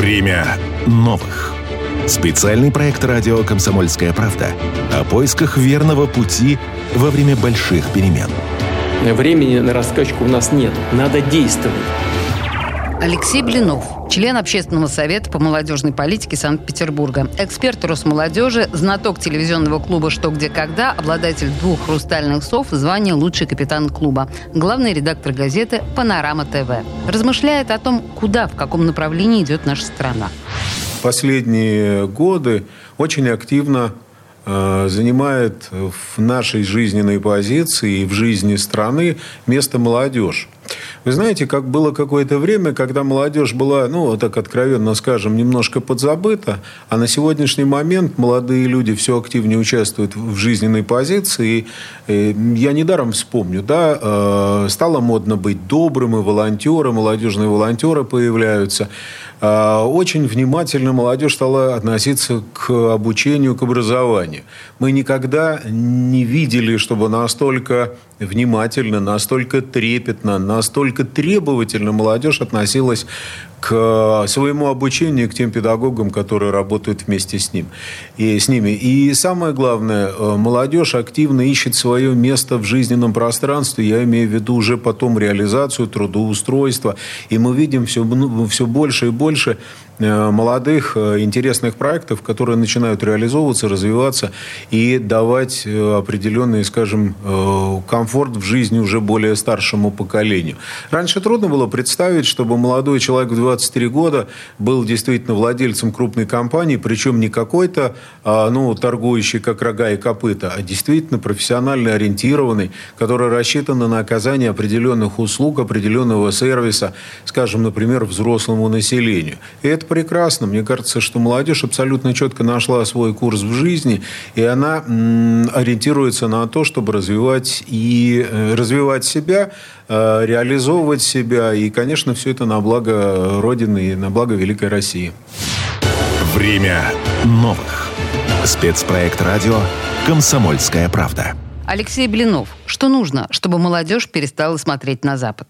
Время новых. Специальный проект радио «Комсомольская правда» о поисках верного пути во время больших перемен. Времени на раскачку у нас нет. Надо действовать. Алексей Блинов, член Общественного совета по молодежной политике Санкт-Петербурга, эксперт Росмолодежи, знаток телевизионного клуба «Что, где, когда», обладатель двух «Хрустальных сов», звание «Лучший капитан клуба», главный редактор газеты «Панорама ТВ». Размышляет о том, куда, в каком направлении идет наша страна. Последние годы очень активно Э, занимает в нашей жизненной позиции и в жизни страны место молодежь. Вы знаете, как было какое-то время, когда молодежь была, ну, так откровенно скажем, немножко подзабыта, а на сегодняшний момент молодые люди все активнее участвуют в жизненной позиции. И я недаром вспомню, да, э, стало модно быть добрым, и волонтеры, молодежные волонтеры появляются. Э, очень внимательно молодежь стала относиться к обучению, к образованию. Мы никогда не видели, чтобы настолько внимательно, настолько трепетно, настолько требовательно молодежь относилась к своему обучению, к тем педагогам, которые работают вместе с, ним, и с ними. И самое главное, э, молодежь активно ищет свое место в жизненном пространстве. Я имею в виду уже потом реализацию, трудоустройства. И мы видим все, ну, все больше и больше Э, молодых, э, интересных проектов, которые начинают реализовываться, развиваться и давать э, определенный, скажем, комфорт в жизни уже более старшему поколению. Раньше трудно было представить, чтобы молодой человек в 23 года был действительно владельцем крупной компании, причем не какой-то, а, ну, торгующий как рога и копыта, а действительно профессионально ориентированный, который рассчитан на оказание определенных услуг, определенного сервиса, скажем, например, взрослому населению. И это прекрасно. Мне кажется, что молодежь абсолютно четко нашла свой курс в жизни, и она ориентируется на то, чтобы развивать и э, развивать себя, э, реализовывать себя, и, конечно, все это на благо Родины и на благо Великой России. Время новых. Спецпроект радио «Комсомольская правда». Алексей Блинов. Что нужно, чтобы молодежь перестала смотреть на Запад?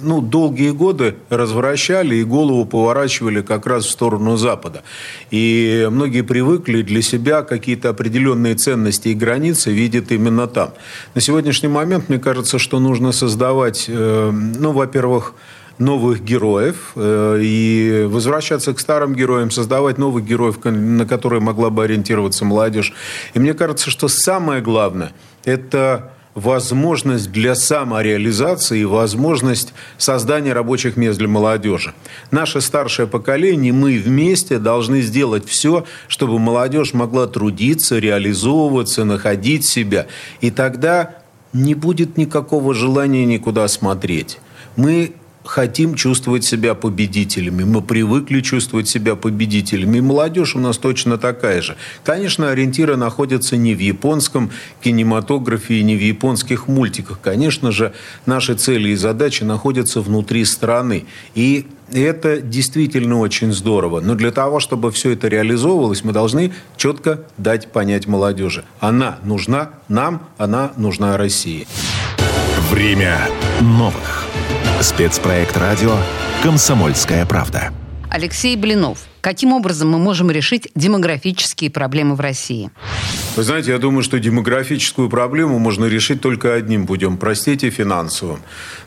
Ну, долгие годы развращали и голову поворачивали как раз в сторону Запада. И многие привыкли для себя какие-то определенные ценности и границы видят именно там. На сегодняшний момент, мне кажется, что нужно создавать, э, ну, во-первых, новых героев э, и возвращаться к старым героям, создавать новых героев, на которые могла бы ориентироваться молодежь. И мне кажется, что самое главное – это возможность для самореализации возможность создания рабочих мест для молодежи. Наше старшее поколение, мы вместе должны сделать все, чтобы молодежь могла трудиться, реализовываться, находить себя. И тогда не будет никакого желания никуда смотреть. Мы хотим чувствовать себя победителями. Мы привыкли чувствовать себя победителями. И молодежь у нас точно такая же. Конечно, ориентиры находятся не в японском кинематографе и не в японских мультиках. Конечно же, наши цели и задачи находятся внутри страны. И это действительно очень здорово. Но для того, чтобы все это реализовывалось, мы должны четко дать понять молодежи. Она нужна нам, она нужна России. Время новых. Спецпроект радио «Комсомольская правда». Алексей Блинов. Каким образом мы можем решить демографические проблемы в России? Вы знаете, я думаю, что демографическую проблему можно решить только одним путем, простите, финансовым.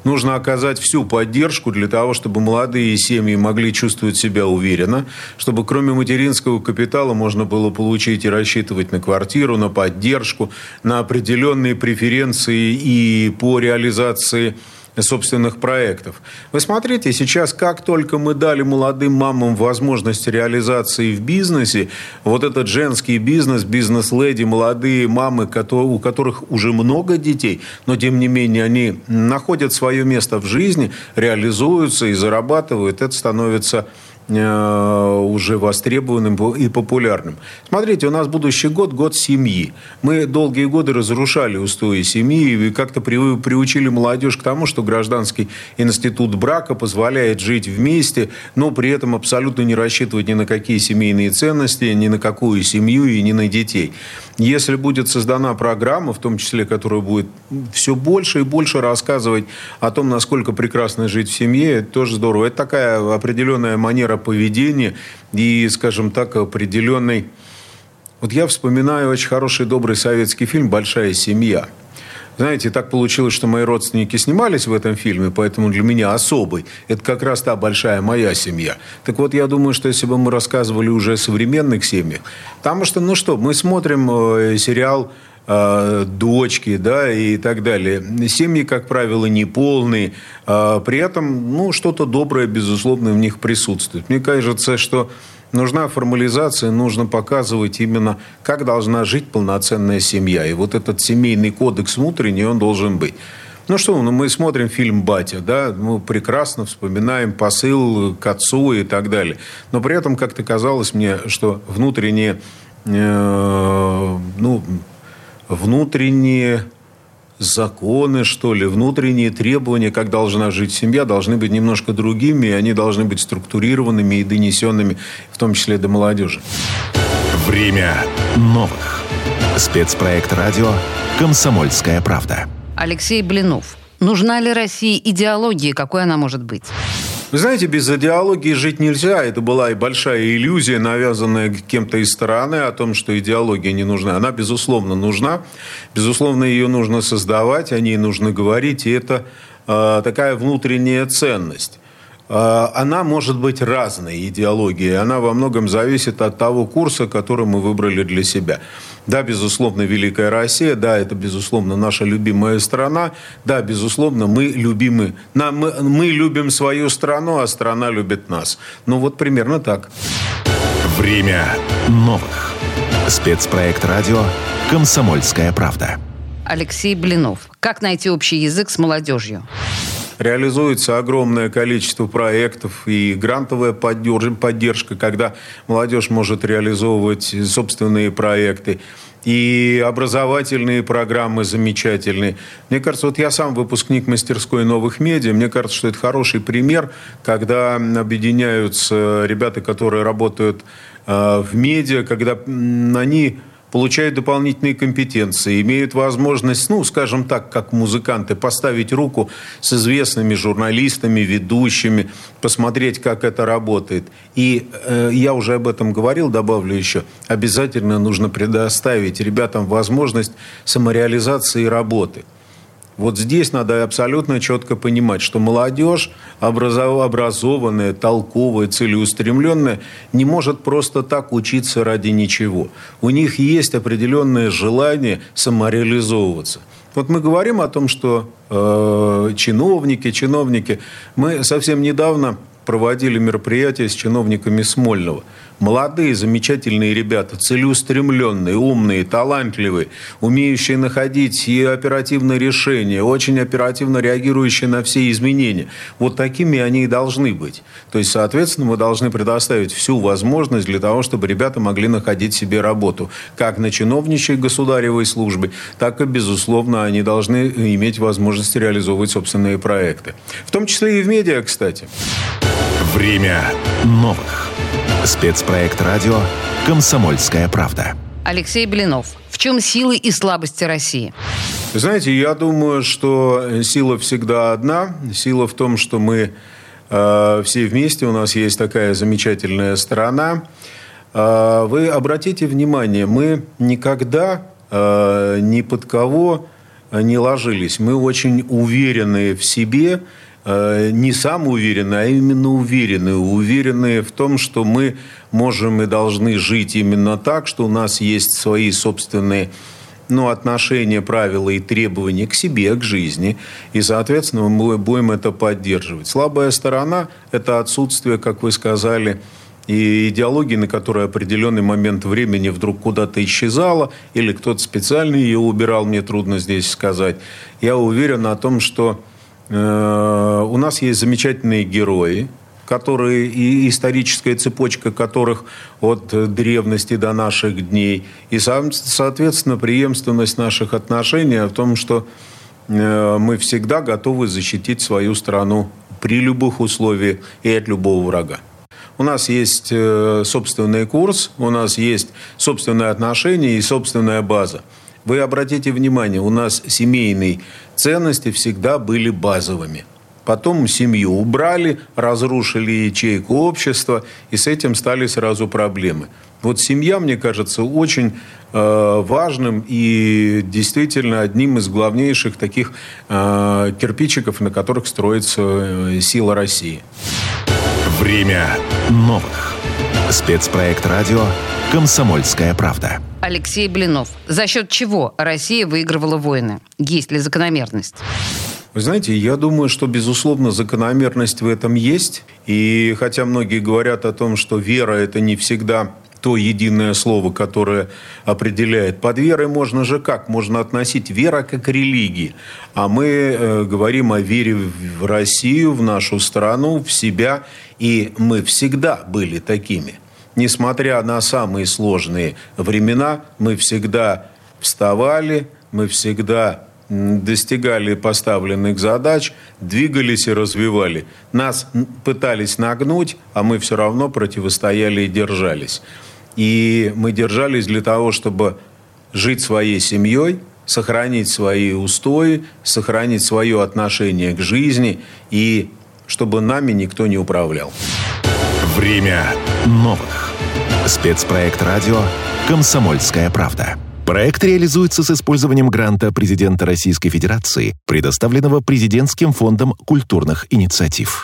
Нужно оказать всю поддержку для того, чтобы молодые семьи могли чувствовать себя уверенно, чтобы кроме материнского капитала можно было получить и рассчитывать на квартиру, на поддержку, на определенные преференции и по реализации собственных проектов. Вы смотрите, сейчас как только мы дали молодым мамам возможность реализации в бизнесе, вот этот женский бизнес, бизнес-леди, молодые мамы, у которых уже много детей, но тем не менее они находят свое место в жизни, реализуются и зарабатывают, это становится уже востребованным и популярным. Смотрите, у нас будущий год – год семьи. Мы долгие годы разрушали устои семьи и как-то приучили молодежь к тому, что гражданский институт брака позволяет жить вместе, но при этом абсолютно не рассчитывать ни на какие семейные ценности, ни на какую семью и ни на детей. Если будет создана программа, в том числе, которая будет все больше и больше рассказывать о том, насколько прекрасно жить в семье, это тоже здорово. Это такая определенная манера поведения и, скажем так, определенной... Вот я вспоминаю очень хороший, добрый советский фильм «Большая семья». Знаете, так получилось, что мои родственники снимались в этом фильме, поэтому для меня особый. Это как раз та большая моя семья. Так вот, я думаю, что если бы мы рассказывали уже о современных семьях, потому что, ну что, мы смотрим э, сериал э, дочки, да, и так далее. Семьи, как правило, неполные, а при этом, ну, что-то доброе, безусловно, в них присутствует. Мне кажется, что нужна формализация, нужно показывать именно, как должна жить полноценная семья. И вот этот семейный кодекс внутренний, он должен быть. Ну что, ну мы смотрим фильм «Батя», да, мы прекрасно вспоминаем посыл к отцу и так далее. Но при этом как-то казалось мне, что внутренние, э, ну, внутренние законы, что ли, внутренние требования, как должна жить семья, должны быть немножко другими, и они должны быть структурированными и донесенными, в том числе до молодежи. Время новых. Спецпроект радио «Комсомольская правда». Алексей Блинов. Нужна ли России идеология? Какой она может быть? Вы знаете, без идеологии жить нельзя. Это была и большая иллюзия, навязанная кем-то из стороны о том, что идеология не нужна. Она, безусловно, нужна. Безусловно, ее нужно создавать, о ней нужно говорить. И это э, такая внутренняя ценность. Э, она может быть разной, идеологией. Она во многом зависит от того курса, который мы выбрали для себя. Да, безусловно, Великая Россия, да, это, безусловно, наша любимая страна, да, безусловно, мы любимы, мы, мы любим свою страну, а страна любит нас. Ну вот примерно так. Время новых. Спецпроект радио «Комсомольская правда». Алексей Блинов. Как найти общий язык с молодежью? Реализуется огромное количество проектов и грантовая поддержка, когда молодежь может реализовывать собственные проекты и образовательные программы замечательные. Мне кажется, вот я сам выпускник мастерской новых медиа, мне кажется, что это хороший пример, когда объединяются ребята, которые работают э, в медиа, когда они получают дополнительные компетенции, имеют возможность, ну, скажем так, как музыканты, поставить руку с известными журналистами, ведущими, посмотреть, как это работает. И э, я уже об этом говорил, добавлю еще, обязательно нужно предоставить ребятам возможность самореализации работы. Вот здесь надо абсолютно четко понимать, что молодежь, образованная, толковая, целеустремленная, не может просто так учиться ради ничего. У них есть определенное желание самореализовываться. Вот мы говорим о том, что э, чиновники, чиновники. Мы совсем недавно проводили мероприятие с чиновниками Смольного – Молодые, замечательные ребята, целеустремленные, умные, талантливые, умеющие находить и оперативные решения, очень оперативно реагирующие на все изменения. Вот такими они и должны быть. То есть, соответственно, мы должны предоставить всю возможность для того, чтобы ребята могли находить себе работу. Как на чиновничьей государевой службе, так и, безусловно, они должны иметь возможность реализовывать собственные проекты. В том числе и в медиа, кстати. Время новых. Спецпроект радио «Комсомольская правда». Алексей Блинов. В чем силы и слабости России? знаете, я думаю, что сила всегда одна. Сила в том, что мы э, все вместе, у нас есть такая замечательная страна. Э, вы обратите внимание, мы никогда э, ни под кого не ложились. Мы очень уверены в себе, Э, не сам уверены, а именно уверены. Уверены в том, что мы можем и должны жить именно так, что у нас есть свои собственные ну, отношения, правила и требования к себе, к жизни. И, соответственно, мы будем это поддерживать. Слабая сторона – это отсутствие, как вы сказали, и идеологии, на которой определенный момент времени вдруг куда-то исчезала, или кто-то специально ее убирал, мне трудно здесь сказать. Я уверен о том, что Э, у нас есть замечательные герои, которые и историческая цепочка которых от древности до наших дней. И, соответственно, преемственность наших отношений в том, что э, мы всегда готовы защитить свою страну при любых условиях и от любого врага. У нас есть э, собственный курс, у нас есть собственные отношения и собственная база. Вы обратите внимание, у нас семейные ценности всегда были базовыми. Потом семью убрали, разрушили ячейку общества, и с этим стали сразу проблемы. Вот семья, мне кажется, очень э, важным и действительно одним из главнейших таких э, кирпичиков, на которых строится э, сила России. Время новых. Спецпроект радио «Комсомольская правда». Алексей Блинов. За счет чего Россия выигрывала войны? Есть ли закономерность? Вы знаете, я думаю, что, безусловно, закономерность в этом есть. И хотя многие говорят о том, что вера – это не всегда то единое слово, которое определяет. Под верой можно же как? Можно относить вера как религии. А мы э, говорим о вере в Россию, в нашу страну, в себя. И мы всегда были такими. Несмотря на самые сложные времена, мы всегда вставали, мы всегда достигали поставленных задач, двигались и развивали. Нас пытались нагнуть, а мы все равно противостояли и держались. И мы держались для того, чтобы жить своей семьей, сохранить свои устои, сохранить свое отношение к жизни и чтобы нами никто не управлял. Время новых. Спецпроект радио «Комсомольская правда». Проект реализуется с использованием гранта президента Российской Федерации, предоставленного Президентским фондом культурных инициатив.